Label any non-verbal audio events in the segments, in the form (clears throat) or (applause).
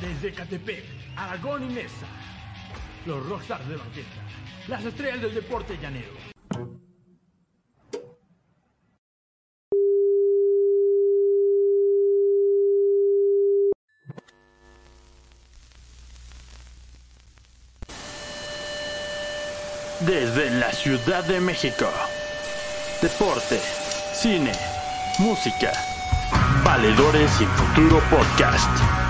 Desde Catepec, Aragón y Nesa. Los rockstars de la orquesta. Las estrellas del deporte llanero. Desde la Ciudad de México. Deporte, cine, música. Valedores sin futuro podcast.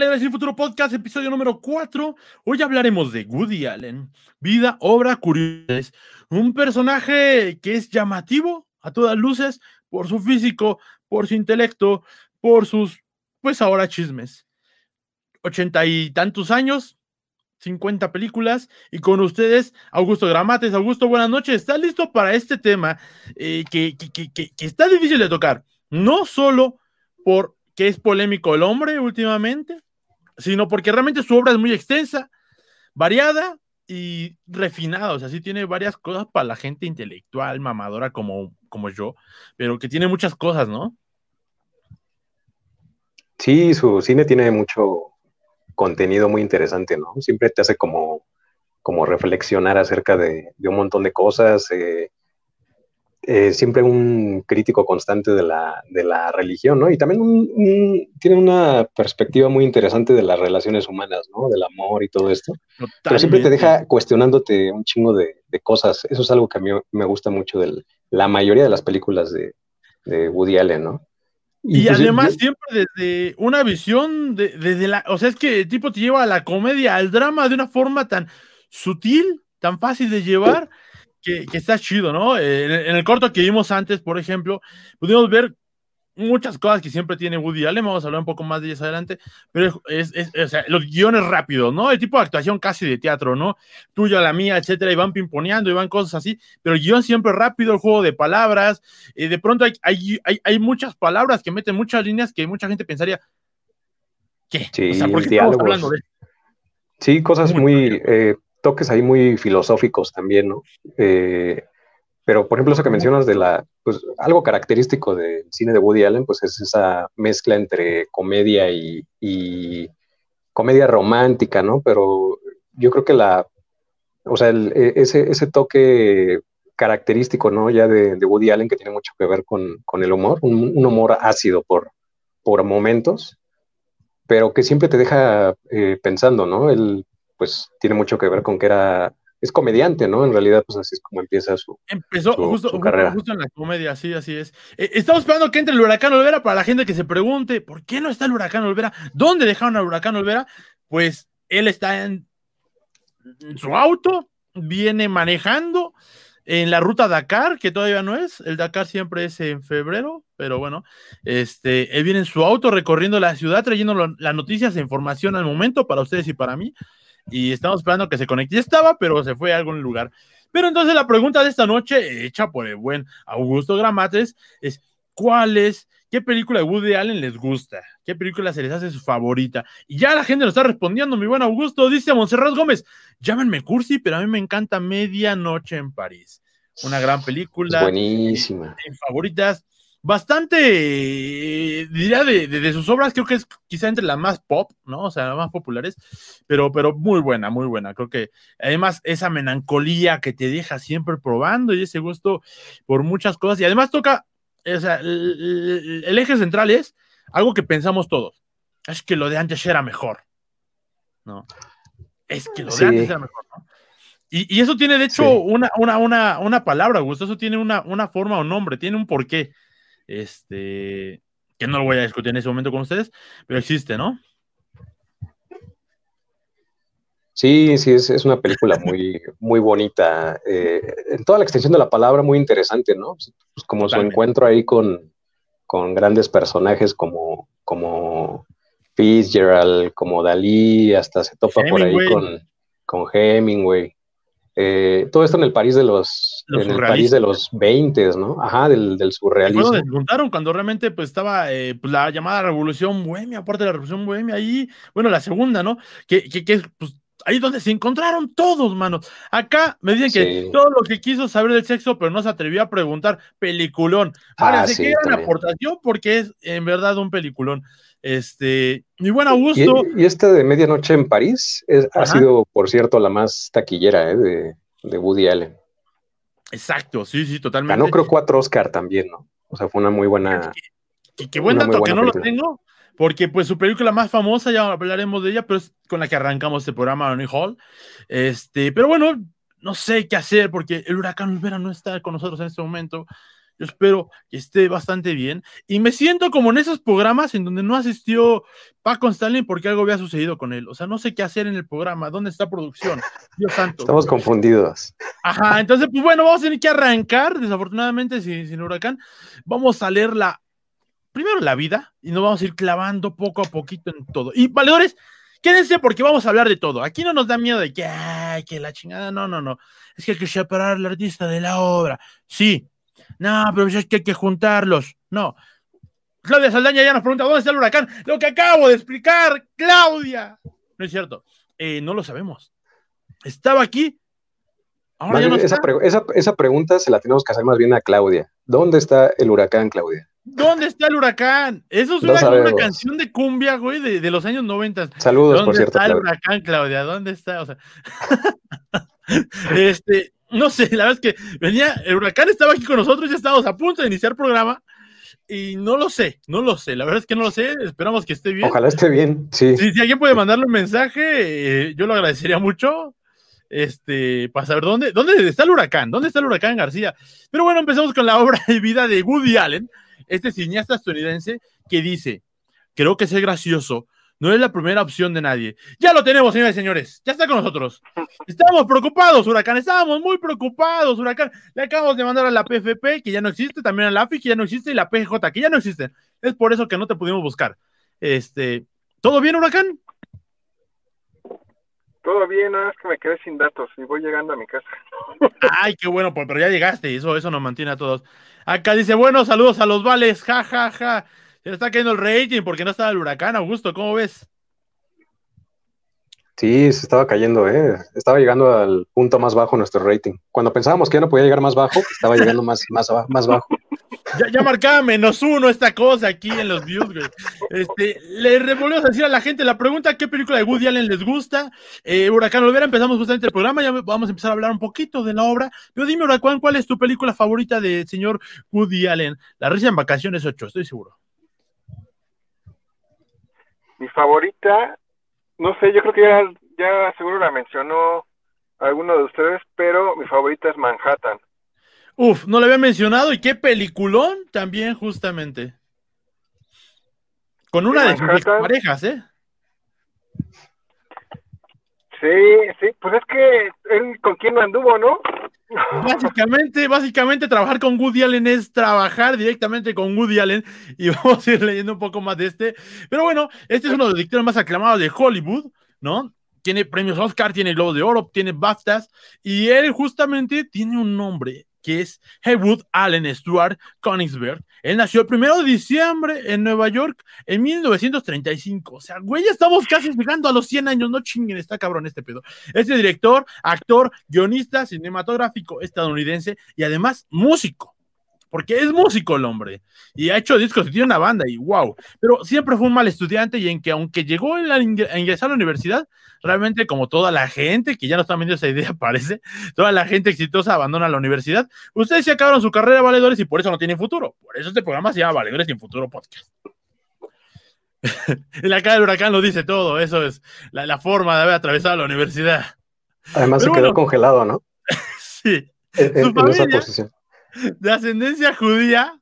Valedores sin futuro podcast, episodio número 4. Hoy hablaremos de Woody Allen, vida, obra, curiosidades. Un personaje que es llamativo a todas luces por su físico, por su intelecto, por sus, pues ahora chismes. Ochenta y tantos años, 50 películas y con ustedes Augusto Gramates. Augusto, buenas noches. ¿Estás listo para este tema eh, que, que, que, que, está difícil de tocar? No solo porque es polémico el hombre últimamente, sino porque realmente su obra es muy extensa, variada y refinada. O sea, sí tiene varias cosas para la gente intelectual, mamadora como, como yo, pero que tiene muchas cosas, ¿no? Sí, su cine tiene mucho, contenido muy interesante, ¿no? Siempre te hace como, como reflexionar acerca de, de un montón de cosas. Eh, eh, siempre un crítico constante de la, de la religión, ¿no? Y también tiene una perspectiva muy interesante de las relaciones humanas, ¿no? Del amor y todo esto. Totalmente. Pero siempre te deja cuestionándote un chingo de, de, cosas. Eso es algo que a mí me gusta mucho de la mayoría de las películas de, de Woody Allen, ¿no? Y, pues, además siempre desde una visión, de, desde la, o sea, es que el tipo te lleva a la comedia, al drama de una forma tan sutil, tan fácil de llevar, que, que está chido, ¿no? En, en, el corto que vimos antes, por ejemplo, pudimos ver muchas cosas que siempre tiene Woody Allen, vamos a hablar un poco más de ellas adelante, pero es, es, es o sea, los guiones rápidos, ¿no? El tipo de actuación casi de teatro, ¿no? Tuya, la mía, etcétera, y van pimponeando y van cosas así, pero el guion siempre rápido, el juego de palabras, eh, de pronto hay, hay, hay, hay, muchas palabras que meten muchas líneas que mucha gente pensaría, ¿qué? Sí, o sea, ¿por qué estamos hablando de Sí, cosas muy, muy eh, toques ahí muy filosóficos también, ¿no? Eh, pero, por ejemplo, eso que mencionas de la, pues algo característico del cine de Woody Allen, pues es esa mezcla entre comedia y, y comedia romántica, ¿no? Pero yo creo que la, o sea, el, e, ese, ese toque característico, ¿no? Ya de, de, Woody Allen que tiene mucho que ver con, con el humor, un, un, humor ácido por, por momentos, pero que siempre te deja eh, pensando, ¿no? Él, pues, tiene mucho que ver con que era es comediante, ¿no? En realidad, pues así es como empieza su, Empezó su, justo, su carrera. justo en la comedia, sí, así es. Eh, estamos esperando que entre el huracán Olvera para la gente que se pregunte, ¿por qué no está el huracán Olvera? ¿Dónde dejaron al huracán Olvera? Pues él está en, en su auto, viene manejando en la ruta Dakar, que todavía no es, el Dakar siempre es en febrero, pero bueno, este, él viene en su auto recorriendo la ciudad, trayendo las noticias e información al momento para ustedes y para mí y estamos esperando que se conecte. Ya estaba, pero se fue a algún lugar. Pero entonces la pregunta de esta noche, hecha por el buen Augusto Gramates, es ¿cuál es, qué película de Woody Allen les gusta? ¿Qué película se les hace su favorita? Y ya la gente lo está respondiendo, mi buen Augusto, dice Monserrat Gómez, llámenme cursi, pero a mí me encanta Medianoche en París. Una gran película. Buenísima. De, favoritas bastante, eh, diría de, de, de, sus obras, creo que es quizá entre las más pop, ¿no? O sea, las más populares, pero, pero muy buena, muy buena. Creo que además esa melancolía que te deja siempre probando y ese gusto por muchas cosas. Y además toca, o sea, el, el eje central es algo que pensamos todos. Es que lo de antes era mejor, ¿no? Es que lo de sí. antes era mejor, ¿no? Y, y, eso tiene, de hecho, sí. una, una, una, una palabra, Augusto, eso tiene una, una forma o nombre, tiene un porqué este, que no lo voy a discutir en ese momento con ustedes, pero existe, ¿no? Sí, sí, es, es una película muy, muy bonita. Eh, en toda la extensión de la palabra, muy interesante, ¿no? Pues como Totalmente. su encuentro ahí con, con grandes personajes como, como Fitzgerald, como Dalí, hasta se topa Hemingway. por ahí con, con Hemingway. Eh, todo esto en el París de los, los en el París de los 20, ¿no? Ajá, del, del surrealismo. Cuando desmontaron, cuando realmente pues estaba eh, pues, la llamada Revolución Bohemia, aparte de la Revolución Bohemia, ahí, bueno, la segunda, ¿no? Que, que, que pues, ahí donde se encontraron todos, mano. Acá me dicen que todo lo que quiso saber del sexo, pero no se atrevió a preguntar, peliculón. Ahora, ah, que era una aportación porque es en verdad un peliculón. Este, mi buen Augusto. Y, esta de Medianoche en París ha sido, por cierto, la más taquillera ¿eh? de, de, Woody Allen. Exacto, sí, sí, totalmente. Ganó creo cuatro Oscar también, ¿no? O sea, fue una muy buena. Y qué buen dato que no lo tengo, porque pues su película más famosa, ya hablaremos de ella, pero es con la que arrancamos este programa, Ronnie Hall. Este, pero bueno, no sé qué hacer, porque el huracán Olvera no está con nosotros en este momento. Yo espero que esté bastante bien. Y me siento como en esos programas en donde no asistió Paco Stanley porque algo había sucedido con él. O sea, no sé qué hacer en el programa. ¿Dónde está producción? Dios santo. Estamos confundidos. Ajá, entonces, pues bueno, vamos a tener que arrancar, desafortunadamente, sin, sin huracán. Vamos a leer la, primero la vida y nos vamos a ir clavando poco a poquito en todo. Y valedores, quédense porque vamos a hablar de todo. Aquí no nos da miedo de que, ay, que la chingada, no, no, no. Es que hay que separar al artista de la obra. Sí, no, pero es que hay que juntarlos. No. Claudia Saldaña ya nos pregunta, ¿dónde está el huracán? Lo que acabo de explicar, Claudia. No es cierto. Eh, no lo sabemos. Estaba aquí. Ahora esa, esa, pregunta se la tenemos que hacer más bien a Claudia. ¿Dónde está el huracán, Claudia? ¿Dónde está el huracán? Eso es una, canción de cumbia, güey, de, los años 90. Saludos, por cierto. ¿Dónde está el huracán, Claudia? ¿Dónde está? O sea, (laughs) este, no sé, la verdad es que venía, el huracán estaba aquí con nosotros, ya estábamos a punto de iniciar programa y no lo sé, no lo sé, la verdad es que no lo sé, esperamos que esté bien. Ojalá esté bien, sí. Si, alguien puede mandarle un mensaje, eh, yo lo agradecería mucho, este, para saber dónde, dónde está el huracán, dónde está el huracán García. Pero bueno, empezamos con la obra de vida de Woody Allen, este cineasta estadounidense que dice, creo que es gracioso no es la primera opción de nadie. Ya lo tenemos, señores y señores. Ya está con nosotros. Estamos preocupados, Huracán. Estábamos muy preocupados, Huracán. Le acabamos de mandar a la PFP, que ya no existe, también a la AFI, que ya no existe, y la PJ, que ya no existe. Es por eso que no te pudimos buscar. Este, ¿Todo bien, Huracán? Todo bien, nada es que me quedé sin datos y voy llegando a mi casa. (laughs) Ay, qué bueno, pues, pero ya llegaste, eso, eso nos mantiene a todos. Acá dice, bueno, saludos a los vales, ja, ja, ja. Se le está cayendo el rating porque no estaba el huracán, Augusto, ¿cómo ves? Sí, se estaba cayendo, ¿eh? Estaba llegando al punto más bajo nuestro rating. Cuando pensábamos que ya no podía llegar más bajo, estaba llegando más, más, más bajo. (laughs) Ya, ya, marcaba menos uno esta cosa aquí en los views, güey. Este, le volvemos a decir a la gente la pregunta, ¿qué película de Woody Allen les gusta? Eh, Huracán Olvera, empezamos justamente el programa, ya vamos a empezar a hablar un poquito de la obra. Pero dime, Huracán, ¿cuál es tu película favorita del señor Woody Allen? La risa en vacaciones 8, estoy seguro. Mi favorita, no sé, yo creo que ya, ya seguro la mencionó alguno de ustedes, pero mi favorita es Manhattan. Uf, no la había mencionado y qué peliculón también justamente. Con una de sus parejas, ¿eh? Sí, sí, pues es que él con quién no anduvo, ¿no? Básicamente, básicamente trabajar con Woody Allen es trabajar directamente con Woody Allen y (laughs) vamos a ir leyendo un poco más de este. Pero bueno, este es uno de los directores más aclamados de Hollywood, ¿no? Tiene premios Oscar, tiene Globo de Oro, tiene BAFTAs y él justamente tiene un nombre que es Heywood Allen Stuart Königsberg. Él nació el primero de diciembre en Nueva York en 1935. O sea, güey, ya estamos casi llegando a los 100 años. No chinguen, está cabrón este pedo. Este director, actor, guionista cinematográfico estadounidense y además músico porque es músico el hombre y ha hecho discos y tiene una banda y wow, pero siempre fue un mal estudiante y en que aunque llegó a ingresar a la universidad, realmente como toda la gente, que ya no está viendo esa idea (laughs) parece, toda la gente exitosa abandona la universidad, ustedes se acabaron su carrera valedores y por eso no tienen futuro, por eso este programa se llama Valedores sin Futuro Podcast. (laughs) la cara del huracán lo dice todo, eso es la, forma de haber atravesado la universidad. Además se quedó congelado, ¿no? (laughs) sí. En, esa posición de ascendencia judía,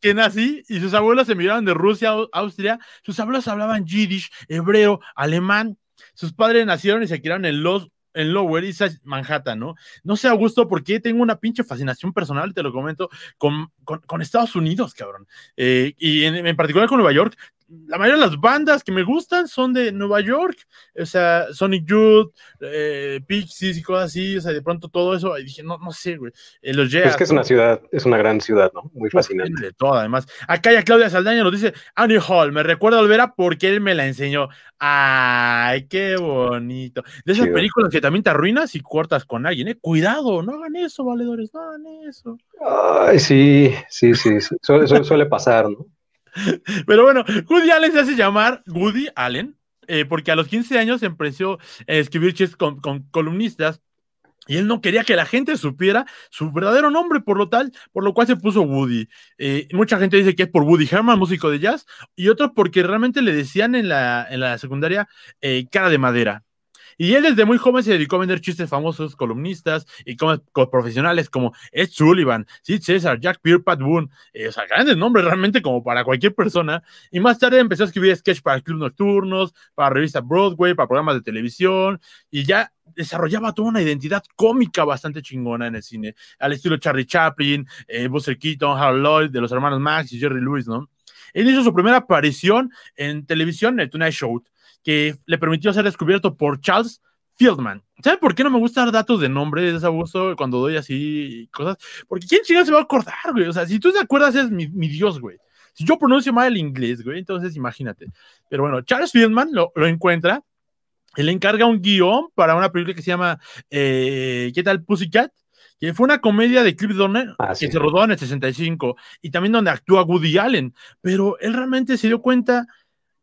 que nací, y sus abuelos emigraron de Rusia a Austria. Sus abuelos hablaban yiddish, hebreo, alemán. Sus padres nacieron y se criaron en Los en Lower East Manhattan, ¿no? No sé, Augusto, porque tengo una pinche fascinación personal, te lo comento, con, con, Estados Unidos, cabrón. Eh, y en, particular con Nueva York, la mayoría de las bandas que me gustan son de Nueva York, o sea, Sonic Youth, eh, Pixies y cosas así, o sea, de pronto todo eso, y dije, no, no sé, güey, eh, los Es que es una ciudad, es una gran ciudad, ¿no? Muy fascinante. De todo, además. Acá ya Claudia Saldaña nos dice, Annie Hall, me recuerda a Olvera porque él me la enseñó. Ay, qué bonito. De esas películas que también te arruinas y cortas con alguien, ¿eh? Cuidado, no hagan eso, valedores, no hagan eso. Ay, sí, sí, sí, suele pasar, ¿no? (laughs) Pero bueno, Woody Allen se hace llamar Woody Allen, eh, porque a los 15 años empezó a escribir chistes con, columnistas y él no quería que la gente supiera su verdadero nombre, por lo tal, por lo cual se puso Woody. Eh, mucha gente dice que es por Woody Herman, músico de jazz, y otros porque realmente le decían en la, en la secundaria eh, cara de madera. Y él desde muy joven se dedicó a vender chistes famosos, columnistas y profesionales como Ed Sullivan, Sid Cesar, Jack Pierre, Pat Boone, eh, o sea, grandes nombres realmente como para cualquier persona. Y más tarde empezó a escribir sketch para club nocturnos, para revista Broadway, para programas de televisión y ya desarrollaba toda una identidad cómica bastante chingona en el cine, al estilo Charlie Chaplin, eh, Buster Keaton, Harold Lloyd, de los hermanos Max y Jerry Lewis, ¿no? Él hizo su primera aparición en televisión en el Tonight Show, que le permitió ser descubierto por Charles Fieldman. ¿Sabe por qué no me gusta dar datos de nombre de desabuso cuando doy así cosas? Porque ¿quién chingado se va a acordar, güey? O sea, si tú te acuerdas es mi, Dios, güey. Si yo pronuncio mal el inglés, güey, entonces imagínate. Pero bueno, Charles Fieldman lo, lo encuentra, él le encarga un guion para una película que se llama eh, ¿Qué tal Pussycat? que fue una comedia de Cliff Donner ah, que se rodó en el 65 y también donde actúa Woody Allen, pero él realmente se dio cuenta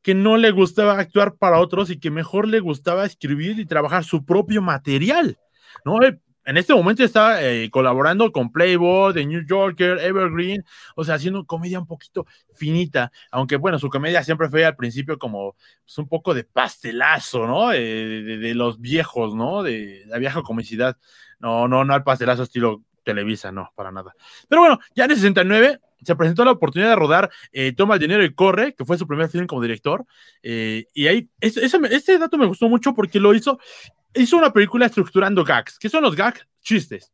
que no le gustaba actuar para otros y que mejor le gustaba escribir y trabajar su propio material, ¿no? Eh, en este momento está eh, colaborando con Playboy, The New Yorker, Evergreen, o sea, haciendo comedia un poquito finita, aunque bueno, su comedia siempre fue al principio como pues, un poco de pastelazo, ¿no? de, de, los viejos, ¿no? De la vieja comicidad. No, no, no al pastelazo estilo Televisa, no, para nada. Pero bueno, ya en el 69 se presentó la oportunidad de rodar eh, Toma el dinero y corre, que fue su primer film como director. Eh, y ahí, este, dato me gustó mucho porque lo hizo, hizo una película estructurando gags. ¿Qué son los gags? Chistes.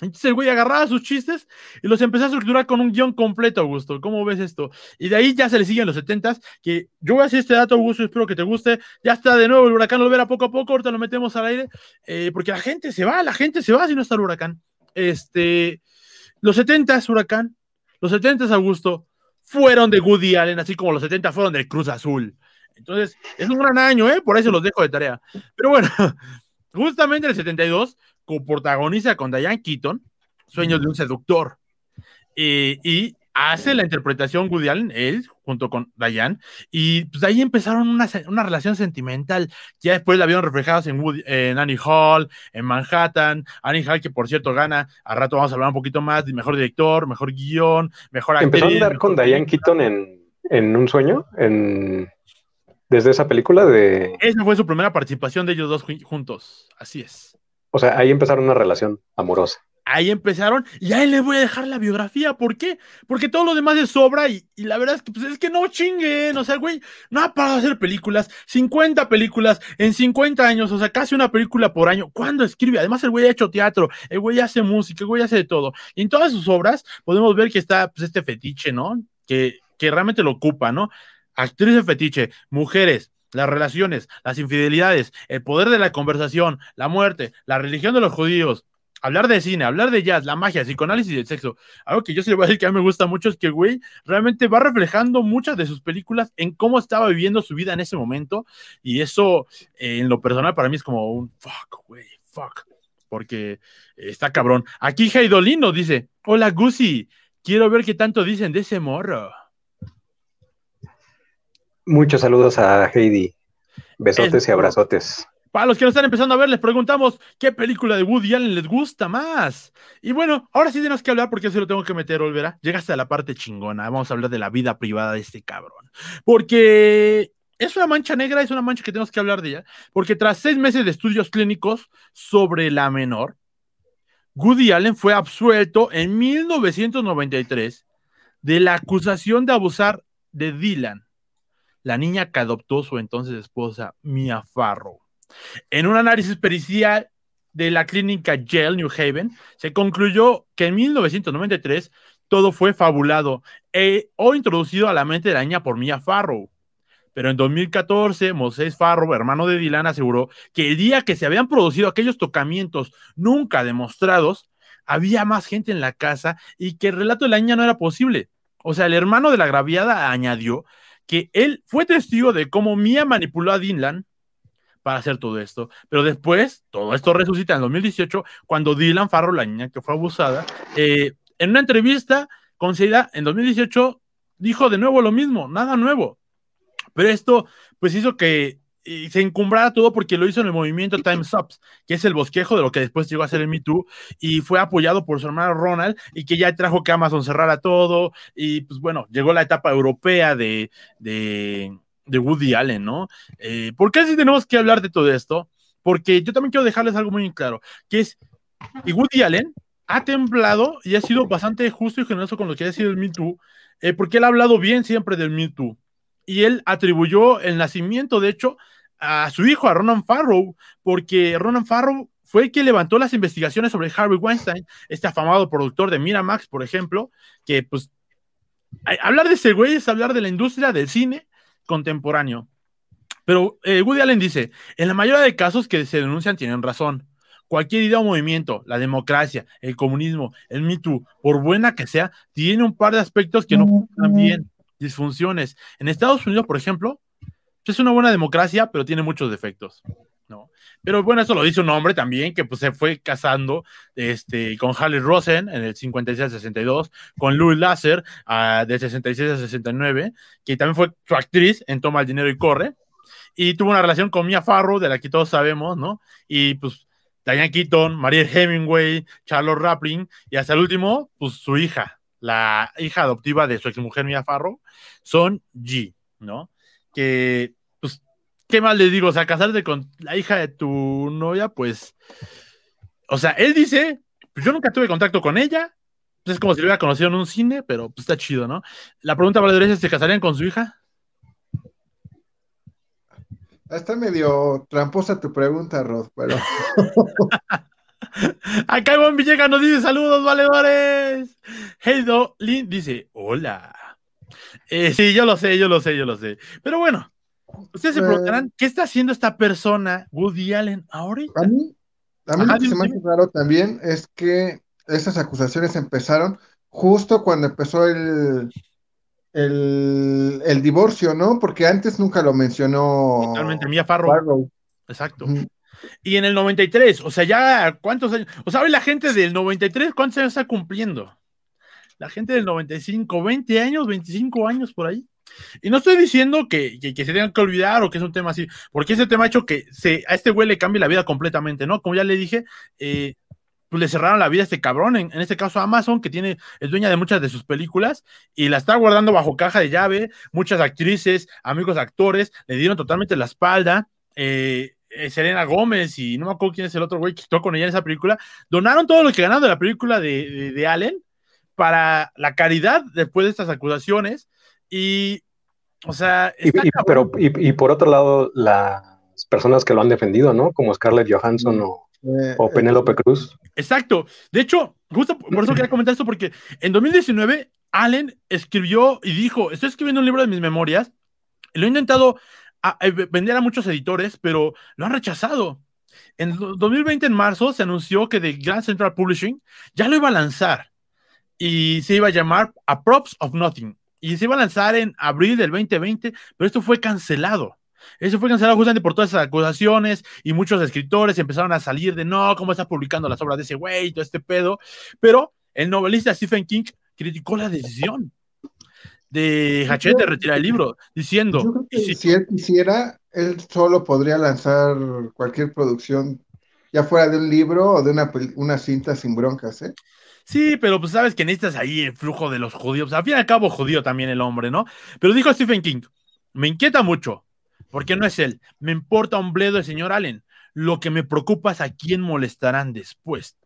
Entonces el güey agarraba sus chistes y los empezó a estructurar con un guion completo, Augusto. ¿Cómo ves esto? Y de ahí ya se le siguen los 70 que yo voy a hacer este dato, Augusto, espero que te guste. Ya está de nuevo el huracán, lo verá poco a poco, ahorita lo metemos al aire, eh, porque la gente se va, la gente se va si no está el huracán. Este, los 70 huracán, los 70 Augusto, fueron de Woody Allen, así como los 70 fueron del Cruz Azul. Entonces, es un gran año, ¿eh? Por eso los dejo de tarea. Pero bueno, (laughs) justamente en el 72, protagoniza con Diane Keaton, Sueños de un seductor. Eh, y hace la interpretación Woody Allen, él, junto con Diane, y pues de ahí empezaron una, una relación sentimental. Ya después la vieron reflejados en, en Annie Hall, en Manhattan. Annie Hall, que por cierto gana, a rato vamos a hablar un poquito más de mejor director, mejor guion, mejor actriz. ¿Empezó a andar con Diane Keaton en, en Un Sueño? En, desde esa película de... Esa fue su primera participación de ellos dos juntos, así es. O sea, ahí empezaron una relación amorosa ahí empezaron y ahí le voy a dejar la biografía. ¿Por qué? Porque todo lo demás es sobra y, la verdad es que, pues, es que no chinguen. O sea, güey, no ha parado de hacer películas, 50 películas en 50 años, o sea, casi una película por año. ¿Cuándo escribe? Además, el güey ha hecho teatro, el güey hace música, el güey hace de todo. Y en todas sus obras podemos ver que está pues, este fetiche, ¿no? Que, que realmente lo ocupa, ¿no? Actriz de fetiche, mujeres, las relaciones, las infidelidades, el poder de la conversación, la muerte, la religión de los judíos, hablar de cine, hablar de jazz, la magia, psicoanálisis y el sexo. Algo que yo sí le voy a decir que a mí me gusta mucho es que güey realmente va reflejando muchas de sus películas en cómo estaba viviendo su vida en ese momento. Y eso, eh, en lo personal, para mí es como un fuck, güey, fuck. Porque está cabrón. Aquí Heidolino dice: Hola, Gusi, quiero ver qué tanto dicen de ese morro. Muchos saludos a Heidi. Besotes y abrazotes. Para los que no están empezando a ver, les preguntamos qué película de Woody Allen les gusta más. Y bueno, ahora sí tenemos que hablar porque eso lo tengo que meter, Olvera. Llegaste a la parte chingona. Vamos a hablar de la vida privada de este cabrón. Porque es una mancha negra, es una mancha que tenemos que hablar de ella. Porque tras seis meses de estudios clínicos sobre la menor, Woody Allen fue absuelto en 1993 de la acusación de abusar de Dylan, la niña que adoptó su entonces esposa, Mia Farrow. En un análisis pericial de la clínica Yale New Haven, se concluyó que en 1993 todo fue fabulado e, o introducido a la mente de la niña por Mia Farrow. Pero en 2014, Moses Farrow, hermano de Dylan, aseguró que el día que se habían producido aquellos tocamientos nunca demostrados, había más gente en la casa y que el relato de la niña no era posible. O sea, el hermano de la agraviada añadió que él fue testigo de cómo Mia manipuló a Dylan para hacer todo esto. Pero después, todo esto resucita en 2018, cuando Dylan Farrow, la niña que fue abusada, eh, en una entrevista concedida en 2018, dijo de nuevo lo mismo, nada nuevo. Pero esto, pues hizo que se encumbrara todo porque lo hizo en el movimiento Time's Up, que es el bosquejo de lo que después llegó a ser el Me Too, y fue apoyado por su hermano Ronald, y que ya trajo que Amazon cerrara todo, y pues bueno, llegó la etapa europea de, de, Woody Allen, ¿no? Eh, ¿Por qué sí tenemos que hablar de todo esto? Porque yo también quiero dejarles algo muy claro, que es, y Woody Allen ha temblado y ha sido bastante justo y generoso con lo que ha sido el Me Too, eh, porque él ha hablado bien siempre del Me Too y él atribuyó el nacimiento, de hecho, a su hijo, a Ronan Farrow, porque Ronan Farrow fue el que levantó las investigaciones sobre Harvey Weinstein, este afamado productor de Miramax, por ejemplo, que pues hablar de ese güey es hablar de la industria del cine contemporáneo. Pero eh, Woody Allen dice, en la mayoría de casos que se denuncian tienen razón. Cualquier idea o movimiento, la democracia, el comunismo, el Me Too, por buena que sea, tiene un par de aspectos que no funcionan bien disfunciones. En Estados Unidos, por ejemplo, es una buena democracia, pero tiene muchos defectos. ¿No? Pero bueno, eso lo dice un hombre también que pues, se fue casando este, con Harley Rosen en el 56 62, con Louis Lasser uh, de 66 a 69, que también fue su actriz en Toma el Dinero y Corre, y tuvo una relación con Mia Farrow, de la que todos sabemos, ¿no? Y pues Diane Keaton, Maria Hemingway, Charlotte Raplin, y hasta el último, pues su hija, la hija adoptiva de su exmujer Mia Farrow, son G, ¿no? Que, ¿qué más le digo? O sea, casarte con la hija de tu novia, pues, o sea, él dice, pues yo nunca tuve contacto con ella, pues es como si lo hubiera conocido en un cine, pero pues está chido, ¿no? La pregunta vale es, ¿se casarían con su hija? Está medio tramposa tu pregunta, Rod, pero... (laughs) Acá Iván Villegas nos dice saludos, valedores. Heido Lin dice hola. Eh, sí, yo lo sé, yo lo sé, yo lo sé. Pero bueno, ustedes se preguntarán, ¿qué está haciendo esta persona, Woody Allen, ahorita? A mí, a mí lo que se me hace raro también es que esas acusaciones empezaron justo cuando empezó el, el, el divorcio, ¿no? Porque antes nunca lo mencionó. Totalmente, Mia Farrow. Exacto. Y en el 93, o sea, ya, ¿cuántos años? O sea, hoy la gente del 93, ¿cuántos años está cumpliendo? La gente del 95, 20 años, 25 años por ahí. Y no estoy diciendo que, se tengan que olvidar o que es un tema así, porque ese tema ha hecho que se, a este güey le cambie la vida completamente, ¿no? Como ya le dije, eh, pues le cerraron la vida a este cabrón, en, este caso Amazon, que tiene, es dueña de muchas de sus películas y la está guardando bajo caja de llave. Muchas actrices, amigos actores, le dieron totalmente la espalda. Eh, eh, Serena Gómez y no me acuerdo quién es el otro güey que estuvo con ella en esa película, donaron todo lo que ganaron de la película de, de, Allen para la caridad después de estas acusaciones y, o sea... Y, pero, y, por otro lado, las personas que lo han defendido, ¿no? Como Scarlett Johansson o, eh, o Penélope Cruz. Exacto. De hecho, justo por eso quería comentar esto, porque en 2019 Allen escribió y dijo, estoy escribiendo un libro de mis memorias, lo he intentado a, vender a muchos editores, pero lo han rechazado. En 2020, en marzo, se anunció que The Grand Central Publishing ya lo iba a lanzar y se iba a llamar A Props of Nothing. Y se iba a lanzar en abril del 2020, pero esto fue cancelado. Eso fue cancelado justamente por todas esas acusaciones y muchos escritores empezaron a salir de no, ¿cómo está publicando las obras de ese güey todo este pedo? Pero el novelista Stephen King criticó la decisión de Hachette de retirar el libro, diciendo... si, él quisiera, él solo podría lanzar cualquier producción, ya fuera de un libro o de una, una cinta sin broncas, ¿eh? Sí, pero pues sabes que necesitas ahí el flujo de los judíos. Al fin y al cabo, judío también el hombre, ¿no? Pero dijo Stephen King, me inquieta mucho, porque no es él. Me importa un bledo el señor Allen. Lo que me preocupa es a quién molestarán después.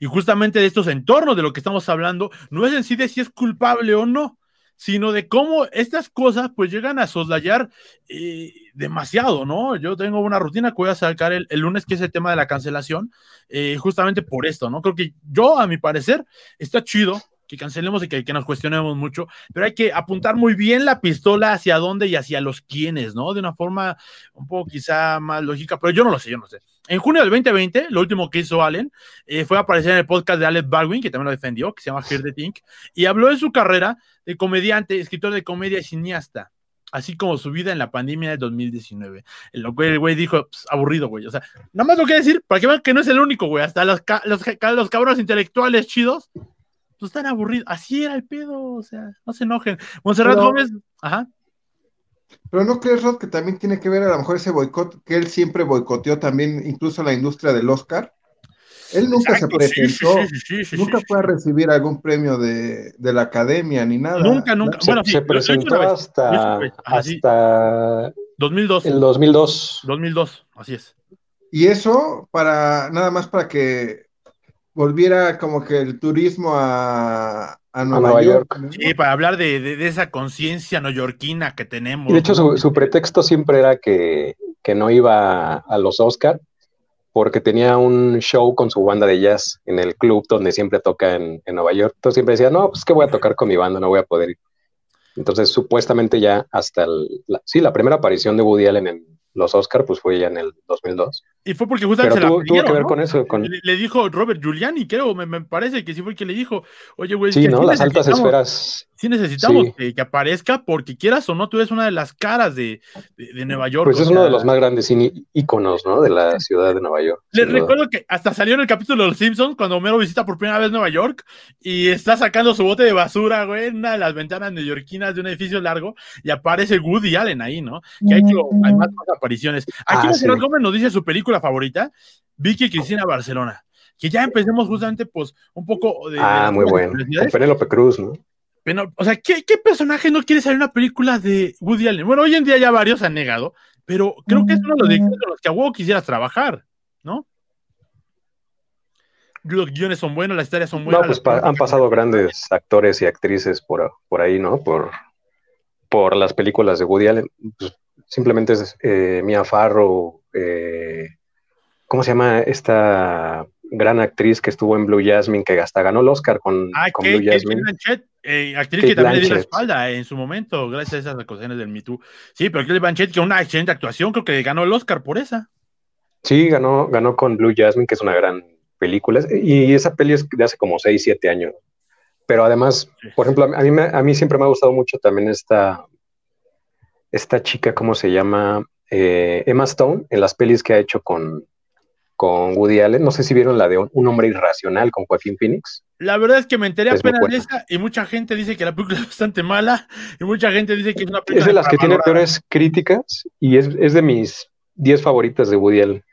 Y justamente de estos entornos de lo que estamos hablando, no es en sí de si es culpable o no, sino de cómo estas cosas pues llegan a soslayar eh, demasiado, ¿no? Yo tengo una rutina que voy a sacar el, lunes, que es el tema de la cancelación, eh, justamente por esto, ¿no? Creo que yo, a mi parecer, está chido que cancelemos y que, que, nos cuestionemos mucho, pero hay que apuntar muy bien la pistola hacia dónde y hacia los quiénes, ¿no? De una forma un poco quizá más lógica, pero yo no lo sé, yo no sé. En junio del 2020, lo último que hizo Allen eh, fue aparecer en el podcast de Alec Baldwin, que también lo defendió, que se llama Hear the Think, y habló de su carrera de comediante, escritor de comedia y cineasta así como su vida en la pandemia de 2019. El güey dijo, pues, aburrido, güey. O sea, nada más lo que decir, para que vean que no es el único, güey. Hasta los, los, los cabrones intelectuales chidos pues están aburridos. Así era el pedo, o sea, no se enojen. Monserrat Gómez, ajá. Pero no crees, Rod, que también tiene que ver a lo mejor ese boicot, que él siempre boicoteó también incluso la industria del Oscar. Él nunca se presentó, nunca fue a recibir algún premio de, de, la academia ni nada. Nunca, nunca. Se, bueno, se presentó hasta, hasta 2002. El 2002. 2002, así es. Y eso para nada más para que volviera como que el turismo a, Nueva, York. Sí, para hablar de, esa conciencia neoyorquina que tenemos. de hecho, su, pretexto siempre era que, no iba a los Oscars porque tenía un show con su banda de jazz en el club donde siempre toca en, Nueva York. Entonces siempre decía, no, pues que voy a tocar con mi banda, no voy a poder ir. Entonces, supuestamente ya hasta la, sí, la primera aparición de Woody Allen en los Oscars, pues fue ya en el 2002. Y fue porque justamente Pero se tuvo, que ver con eso. Le, dijo Robert Giuliani, creo, me, parece que sí fue el que le dijo, oye, güey, sí, ¿no? Las altas esferas. Sí necesitamos Que, aparezca porque quieras o no, tú eres una de las caras de, Nueva York. Pues es uno de los más grandes íconos, ¿no? De la ciudad de Nueva York. Les recuerdo que hasta salió en el capítulo de Los Simpsons cuando Homero visita por primera vez Nueva York y está sacando su bote de basura, güey, en una de las ventanas neoyorquinas de un edificio largo y aparece Woody Allen ahí, ¿no? Que ha hecho más apariciones. Aquí ah, Gómez nos dice su película favorita, Vicky Cristina Barcelona. Que ya empecemos justamente, pues, un poco de. Ah, muy bueno. Con Penélope Cruz, ¿no? Pero, o sea, ¿qué, personaje no quiere salir en una película de Woody Allen? Bueno, hoy en día ya varios han negado, pero creo que es uno de los, que a huevo quisieras trabajar, ¿no? Los guiones son buenos, las historias son buenas. No, pues han pasado grandes actores y actrices por, por ahí, ¿no? Por, por las películas de Woody Allen. Pues, simplemente es eh, Mia Farrow, eh, ¿cómo se llama esta gran actriz que estuvo en Blue Jasmine, que hasta ganó el Oscar con, ah, Blue Jasmine? Eh, actriz que también le dio la espalda en su momento, gracias a esas acusaciones del Me Too. Sí, pero Kate Blanchett, que una excelente actuación, creo que ganó el Oscar por esa. Sí, ganó, ganó con Blue Jasmine, que es una gran película. Y esa peli es de hace como 6, 7 años. Pero además, por ejemplo, a mí, a mí siempre me ha gustado mucho también esta, esta chica, ¿cómo se llama? Eh, Emma Stone, en las pelis que ha hecho con, con Woody Allen. No sé si vieron la de Un hombre irracional con Joaquín Phoenix. La verdad es que me enteré apenas de esa y mucha gente dice que la película es bastante mala y mucha gente dice que es una película. Es de las que tiene peores críticas y es, es de mis 10 favoritas de Woody Allen.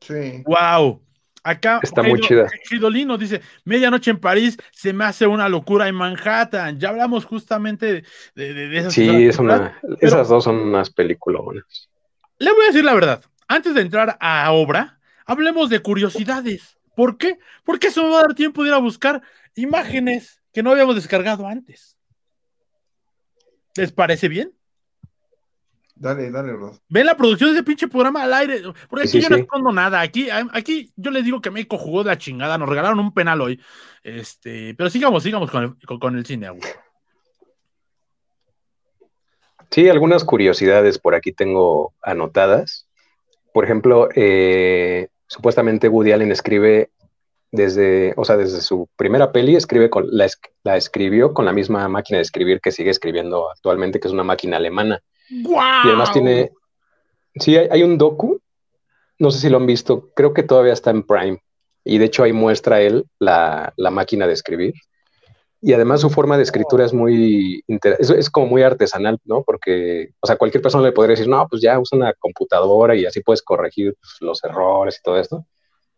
Sí. Wow. Acá está muy chida. Gidolino dice, medianoche en París se me hace una locura en Manhattan. Ya hablamos justamente de, de, esas Sí, es una, esas dos son unas películas buenas. Le voy a decir la verdad. Antes de entrar a obra, hablemos de curiosidades. ¿Por qué? Porque eso me va a dar tiempo de ir a buscar imágenes que no habíamos descargado antes. ¿Les parece bien? Dale, dale, Rod. Ven la producción de ese pinche programa al aire. Porque aquí yo no escondo nada. Aquí, aquí yo les digo que México jugó de la chingada. Nos regalaron un penal hoy. Este, pero sigamos, sigamos con el, con, el cine, Sí, algunas curiosidades por aquí tengo anotadas. Por ejemplo, eh, supuestamente Woody Allen escribe desde, o sea, desde su primera peli, escribe con, la, la escribió con la misma máquina de escribir que sigue escribiendo actualmente, que es una máquina alemana. Y además tiene. Sí, hay, un docu. No sé si lo han visto. Creo que todavía está en Prime. Y de hecho ahí muestra él la, máquina de escribir. Y además su forma de escritura es muy. Es, es, como muy artesanal, ¿no? Porque, o sea, cualquier persona le podría decir, no, pues ya usa una computadora y así puedes corregir pues, los errores y todo esto.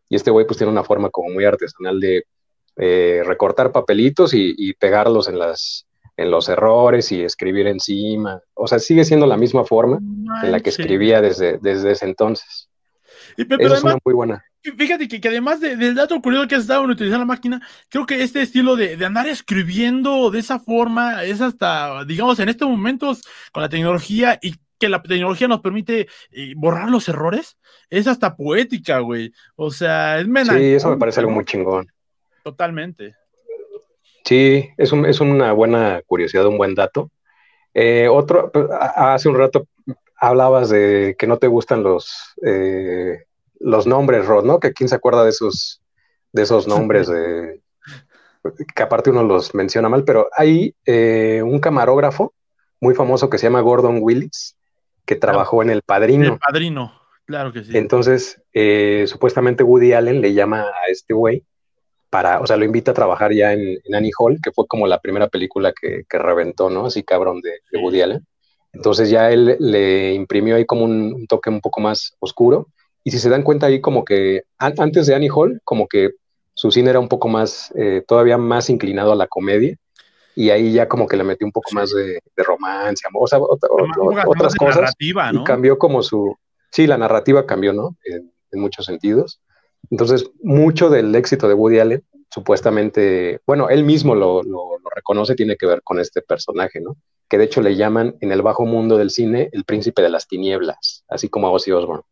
Y este güey, pues tiene una forma como muy artesanal de eh, recortar papelitos y pegarlos en las, en los errores y escribir encima. O sea, sigue siendo la misma forma en la que escribía desde, desde ese entonces. Y, pero es una muy buena. Fíjate que, además del dato curioso que has estado utilizando la máquina, creo que este estilo de, andar escribiendo de esa forma es hasta, digamos, en estos momentos con la tecnología y que la tecnología nos permite eh, borrar los errores, es hasta poética, güey. O sea, es mena. Sí, eso me parece algo muy chingón. Totalmente. Sí, es, es una buena curiosidad, un buen dato. Eh, otro, pues, hace un rato hablabas de que no te gustan los, eh, los nombres, Rod, ¿no? Que quién se acuerda de esos, de esos nombres que aparte uno los menciona mal, pero hay eh, un camarógrafo muy famoso que se llama Gordon Willis, que trabajó en El Padrino. El Padrino, claro que sí. Entonces, eh, supuestamente Woody Allen le llama a este güey para, o sea, lo invita a trabajar ya en, Annie Hall, que fue como la primera película que, reventó, ¿no? Así cabrón de, Woody Allen. Entonces ya él le imprimió ahí como un, toque un poco más oscuro. Y si se dan cuenta ahí como que antes de Annie Hall, como que su cine era un poco más, eh, todavía más inclinado a la comedia y ahí ya como que le metí un poco más de, romance, o sea, otras cosas. Y cambió como su, sí, la narrativa cambió, ¿no? En, muchos sentidos. Entonces, mucho del éxito de Woody Allen, supuestamente, bueno, él mismo lo, reconoce, tiene que ver con este personaje, ¿no? Que de hecho le llaman en el bajo mundo del cine el príncipe de las tinieblas, así como a Ozzy Osbourne.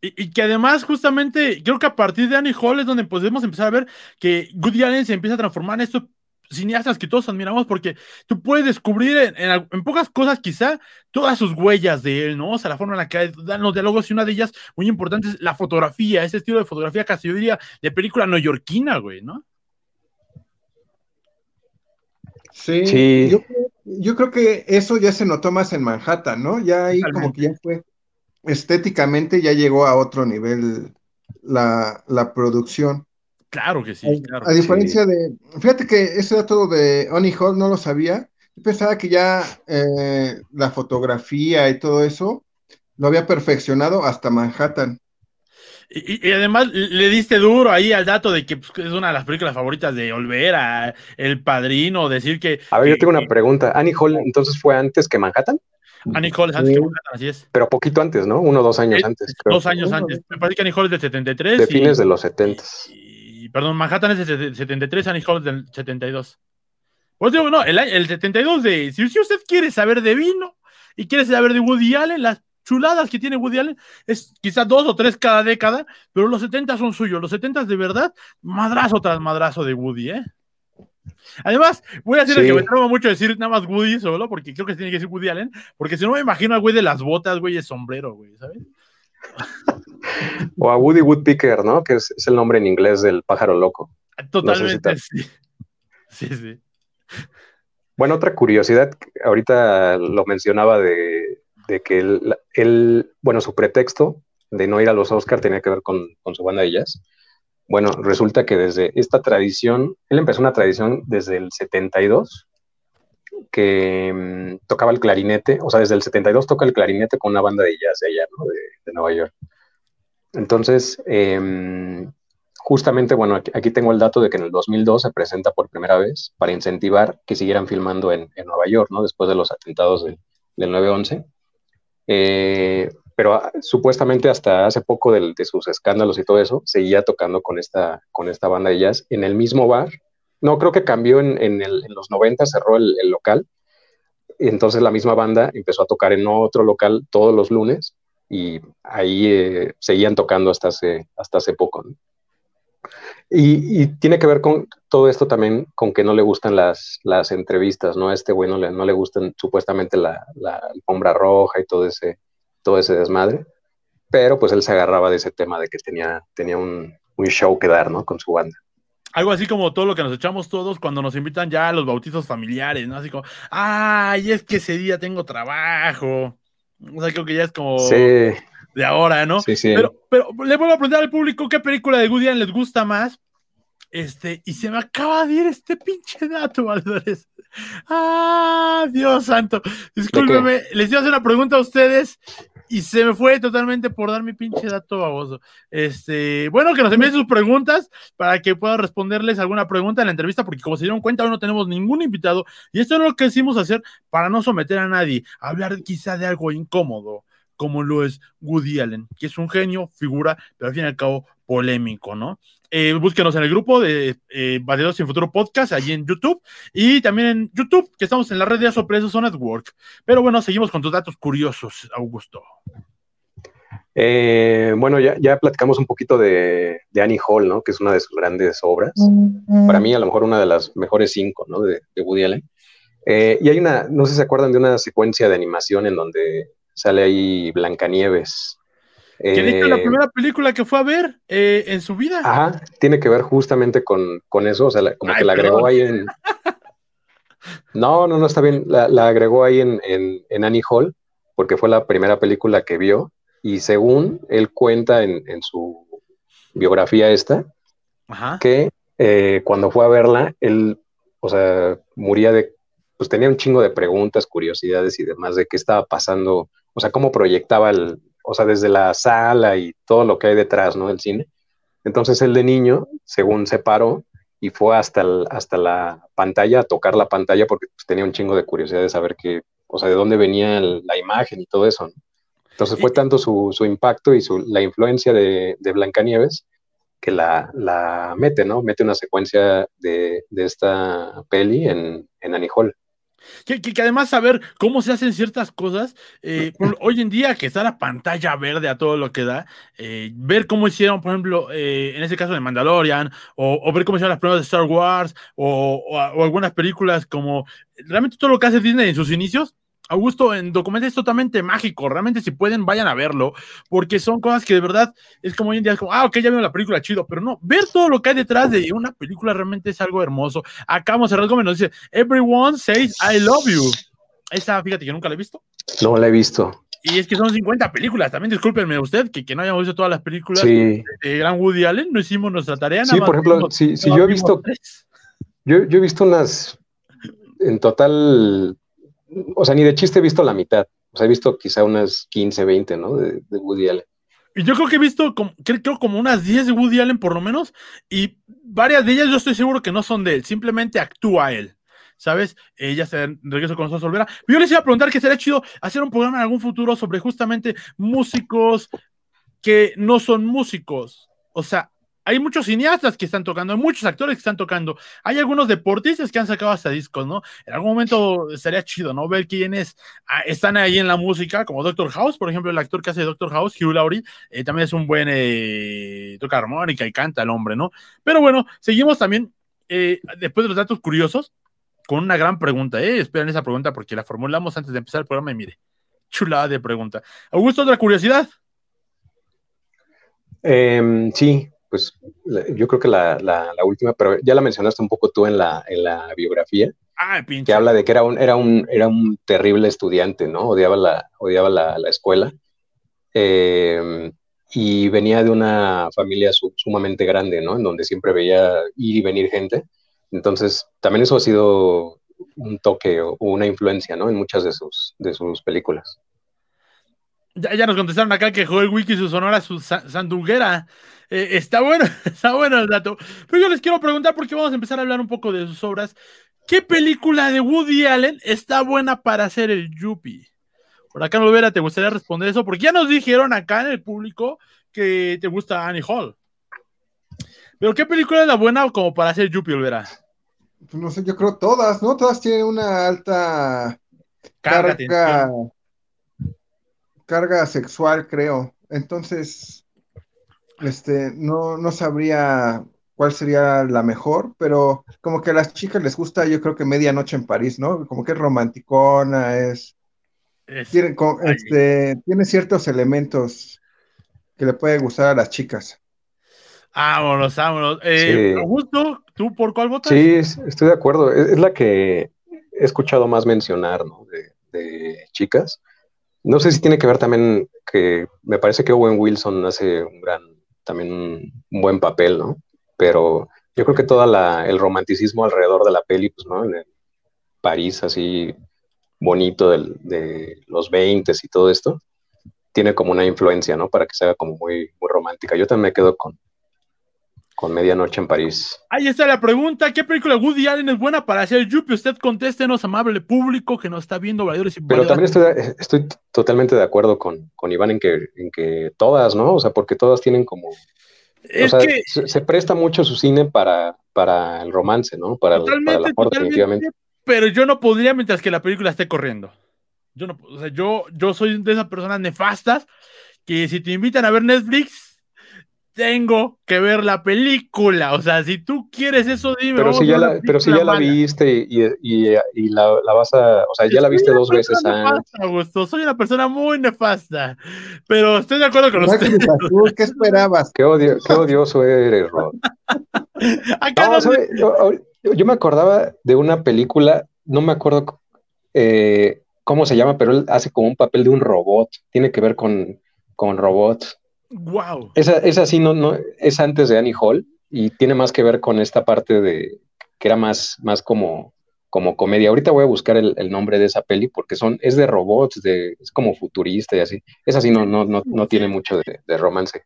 Y, que además, justamente, creo que a partir de Annie Hall es donde podemos empezar a ver que Woody Allen se empieza a transformar en estos cineastas que todos admiramos porque tú puedes descubrir en, pocas cosas quizá todas sus huellas de él, ¿no? O sea, la forma en la que dan los diálogos y una de ellas muy importante es la fotografía, ese estilo de fotografía casi yo diría de película neoyorquina, güey, ¿no? Sí, Yo, creo que eso ya se notó más en Manhattan, ¿no? Ya ahí como que ya fue estéticamente, ya llegó a otro nivel la, la producción. Claro que sí. a, diferencia de. Fíjate que ese dato de Oni Hall no lo sabía. Yo pensaba que ya eh, la fotografía y todo eso lo había perfeccionado hasta Manhattan. Y, además le diste duro ahí al dato de que pues, es una de las películas favoritas de Olvera, El Padrino, decir que... A ver, yo tengo una pregunta. ¿Annie Hall entonces fue antes que Manhattan? Es antes que Manhattan, así es. Pero poquito antes, ¿no? Uno o dos años antes. Dos años antes. Me parece que Annie Hall es del 73. De fines de los 70 perdón, Manhattan es del 73, Annie Hall del 72. Pues digo, no, el, el 72 de, si, usted quiere saber de vino y quiere saber de Woody Allen, las chuladas que tiene Woody Allen es quizás dos o tres cada década, pero los 70 son suyos, los 70 de verdad, madrazo tras madrazo de Woody, ¿eh? Además, voy a decir que me tramo mucho decir nada más Woody solo, porque creo que tiene que decir Woody Allen, porque si no me imagino al güey de las botas, güey, de sombrero, güey, ¿sabes? (laughs) o a Woody Woodpecker, ¿no? Que es, el nombre en inglés del pájaro loco. Totalmente, sí. (laughs) Sí, sí. Bueno, otra curiosidad, ahorita lo mencionaba de, que él, bueno, su pretexto de no ir a los Oscars tenía que ver con, su banda de jazz. Bueno, resulta que desde esta tradición, él empezó una tradición desde el 72, que mm, tocaba el clarinete, o sea, desde el 72 toca el clarinete con una banda de jazz de allá, ¿no? de Nueva York. Entonces, em, justamente, bueno, aquí, tengo el dato de que en el 2002 se presenta por primera vez para incentivar que siguieran filmando en, Nueva York, ¿no? Después de los atentados del 9-11. Eh, pero ah, supuestamente hasta hace poco de, sus escándalos y todo eso, seguía tocando con esta, con esta banda de jazz en el mismo bar. No, creo que cambió en, los 90, cerró el, local. Entonces la misma banda empezó a tocar en otro local todos los lunes y ahí eh, seguían tocando hasta hace, hasta hace poco. Y, tiene que ver con todo esto también con que no le gustan las, las entrevistas, ¿no? A este güey no le, no le gustan supuestamente la, la, alfombra roja y todo ese, todo ese desmadre, pero pues él se agarraba de ese tema de que tenía, tenía un, un show que dar, ¿no? Con su banda algo así como todo lo que nos echamos todos cuando nos invitan ya a los bautizos familiares, ¿no? Así como, ay, es que ese día tengo trabajo. O sea, creo que ya es como de ahora, ¿no? Sí, sí. Pero, pero le vuelvo a preguntar al público qué película de Woody Allen les gusta más. Este, y se me acaba de ir este pinche dato, (laughs) Valdores. Ah, Dios santo. Discúlpeme, les iba a hacer una pregunta a ustedes y se me fue totalmente por dar mi pinche dato baboso. Este, bueno, que nos envíen sus preguntas para que pueda responderles alguna pregunta en la entrevista, porque como se dieron cuenta, hoy no tenemos ningún invitado y esto es lo que decimos hacer para no someter a nadie, hablar quizá de algo incómodo, como lo es Woody Allen, que es un genio, figura, pero al fin y al cabo polémico, ¿no? Eh, búsquenos en el grupo de eh, Sin Futuro Podcast, allí en YouTube, y también en YouTube, que estamos en la red de Asopresos Network. Pero bueno, seguimos con tus datos curiosos, Augusto. Eh, bueno, ya, ya platicamos un poquito de, Annie Hall, ¿no? Que es una de sus grandes obras. Para mí, a lo mejor una de las mejores cinco, ¿no? De, Woody Allen. Eh, y hay una, no sé si se acuerdan de una secuencia de animación en donde sale ahí Blancanieves. Que es la eh, primera película que fue a ver en su vida. Ajá, tiene que ver justamente con, eso, o sea, como que la agregó ahí en... (laughs) No, no, no, está bien, la, agregó ahí en, en Annie Hall, porque fue la primera película que vio y según él cuenta en, su biografía esta, que eh, cuando fue a verla, él, o sea, moría de, pues tenía un chingo de preguntas, curiosidades y demás de qué estaba pasando, o sea, cómo proyectaba el, o sea, desde la sala y todo lo que hay detrás, ¿no? Del cine. Entonces él de niño, según se paró y fue hasta, hasta la pantalla a tocar la pantalla porque pues, tenía un chingo de curiosidad de saber qué, o sea, de dónde venía la imagen y todo eso. ¿no? Entonces fue tanto su, impacto y su, la influencia de, de Blancanieves que la, la, mete, ¿no? Mete una secuencia de, esta peli en, en Anijol. Que, que, además saber cómo se hacen ciertas cosas, eh, (clears throat) hoy en día que está la pantalla verde a todo lo que da, eh, ver cómo hicieron, por ejemplo, eh, en ese caso de Mandalorian, o, ver cómo hicieron las pruebas de Star Wars, o, o, algunas películas como realmente todo lo que hace Disney en sus inicios, Augusto, en documentos es totalmente mágico. Realmente, si pueden, vayan a verlo, porque son cosas que de verdad es como hoy en día, es como, ah, ok, ya veo la película, chido, pero no, ver todo lo que hay detrás de una película realmente es algo hermoso. Acá vamos a Gómez nos dice, Everyone says I love you. Esa, fíjate que nunca la he visto. No la he visto. Y es que son 50 películas, también discúlpenme usted que, que no hayamos visto todas las películas de, Gran Woody Allen, no hicimos nuestra tarea. Sí, por ejemplo, si, yo he visto, yo, yo he visto unas, en total o sea, ni de chiste he visto la mitad. O sea, he visto quizá unas 15, 20, ¿no? De, Woody Allen. Y yo creo que he visto, como, creo, como unas 10 de Woody Allen por lo menos, y varias de ellas yo estoy seguro que no son de él, simplemente actúa él. ¿Sabes? Ella se regreso con nosotros Olvera. Yo les iba a preguntar que sería chido hacer un programa en algún futuro sobre justamente músicos que no son músicos. O sea, hay muchos cineastas que están tocando, hay muchos actores que están tocando, hay algunos deportistas que han sacado hasta discos, ¿no? En algún momento estaría chido, ¿no? Ver quiénes ah, están ahí en la música, como Doctor House, por ejemplo, el actor que hace Doctor House, Hugh Laurie, eh, también es un buen eh, toca armónica y canta el hombre, ¿no? Pero bueno, seguimos también, eh, después de los datos curiosos, con una gran pregunta, ¿eh? Esperen esa pregunta porque la formulamos antes de empezar el programa y mire, chulada de pregunta. Augusto, otra curiosidad. Em, sí, pues yo creo que la, la, última, pero ya la mencionaste un poco tú en la, en la biografía, ah, que habla de que era un, era un, era un terrible estudiante, ¿no? Odiaba la, odiaba la, la escuela. Em, y venía de una familia sumamente grande, ¿no? En donde siempre veía ir y venir gente. Entonces, también eso ha sido un toque o una influencia, ¿no? En muchas de sus, de sus películas. Ya, ya nos contestaron acá que Joel Wiki su sonora su sandunguera. Eh, está bueno, (laughs) está bueno el dato. Pero yo les quiero preguntar, porque vamos a empezar a hablar un poco de sus obras. ¿Qué película de Woody Allen está buena para hacer el Yuppie? Por acá, Olvera, ¿te gustaría responder eso? Porque ya nos dijeron acá en el público que te gusta Annie Hall. Pero ¿qué película es la buena como para hacer Yuppie, Olvera? Pues no sé, yo creo todas, ¿no? Todas tienen una alta carga, carga, carga sexual, creo. Entonces, este, no, no sabría cuál sería la mejor, pero como que a las chicas les gusta, yo creo que Medianoche en París, ¿no? Como que es romanticona, es... tiene, este, tiene ciertos elementos que le puede gustar a las chicas. Vámonos, vámonos. Eh, ¿tú por cuál votas? Sí, estoy de acuerdo. Es, la que he escuchado más mencionar, ¿no? De, de, chicas. No sé si tiene que ver también que me parece que Owen Wilson hace un gran también un, buen papel, ¿no? Pero yo creo que todo el romanticismo alrededor de la peli, pues, ¿no? En París, así bonito de los 20 y todo esto, tiene como una influencia, ¿no? Para que sea como muy, muy romántica. Yo también me quedo con, con Medianoche en París. Ahí está la pregunta. ¿Qué película Woody Allen es buena para hacer Yuppie? Usted contéstenos, amable público que nos está viendo, valedores y Pero también estoy, estoy, totalmente de acuerdo con, con Iván en que, en que todas, ¿no? O sea, porque todas tienen como... Es que... Se, presta mucho su cine para, para el romance, ¿no? Para, el, amor, definitivamente. Pero yo no podría mientras que la película esté corriendo. Yo no, o sea, yo, yo soy de esas personas nefastas que si te invitan a ver Netflix, tengo que ver la película. O sea, si tú quieres eso, dime. Pero, si ya, la, pero si ya la viste y, y, la, vas a. O sea, ya la viste dos veces antes. Augusto. Soy una persona muy nefasta. Pero estoy de acuerdo con usted. ¿Qué (laughs) esperabas? Qué, odio, qué odioso eres, Rod. (laughs) yo, me acordaba de una película, no me acuerdo eh, cómo se llama, pero él hace como un papel de un robot. Tiene que ver con, con robots. Wow. Esa, esa sí no, no, es antes de Annie Hall y tiene más que ver con esta parte de que era más, más como, como comedia. Ahorita voy a buscar el, nombre de esa peli porque son, es de robots, de, es como futurista y así. Esa sí no, no, no, no tiene mucho de, romance.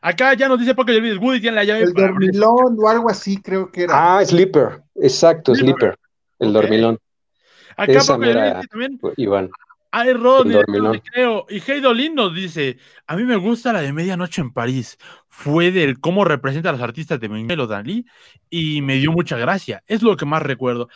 Acá ya nos dice porque el Woody tiene la llave. El dormilón o algo así, creo que era. Ah, Sleeper, exacto, Sleeper, el dormilón. Acá Esa también. Iván. Ay, Rod, creo. Y Heidolin nos dice: A mí me gusta la de Medianoche en París. Fue del cómo representa a los artistas de Miguel Dalí y me dio mucha gracia. Es lo que más recuerdo.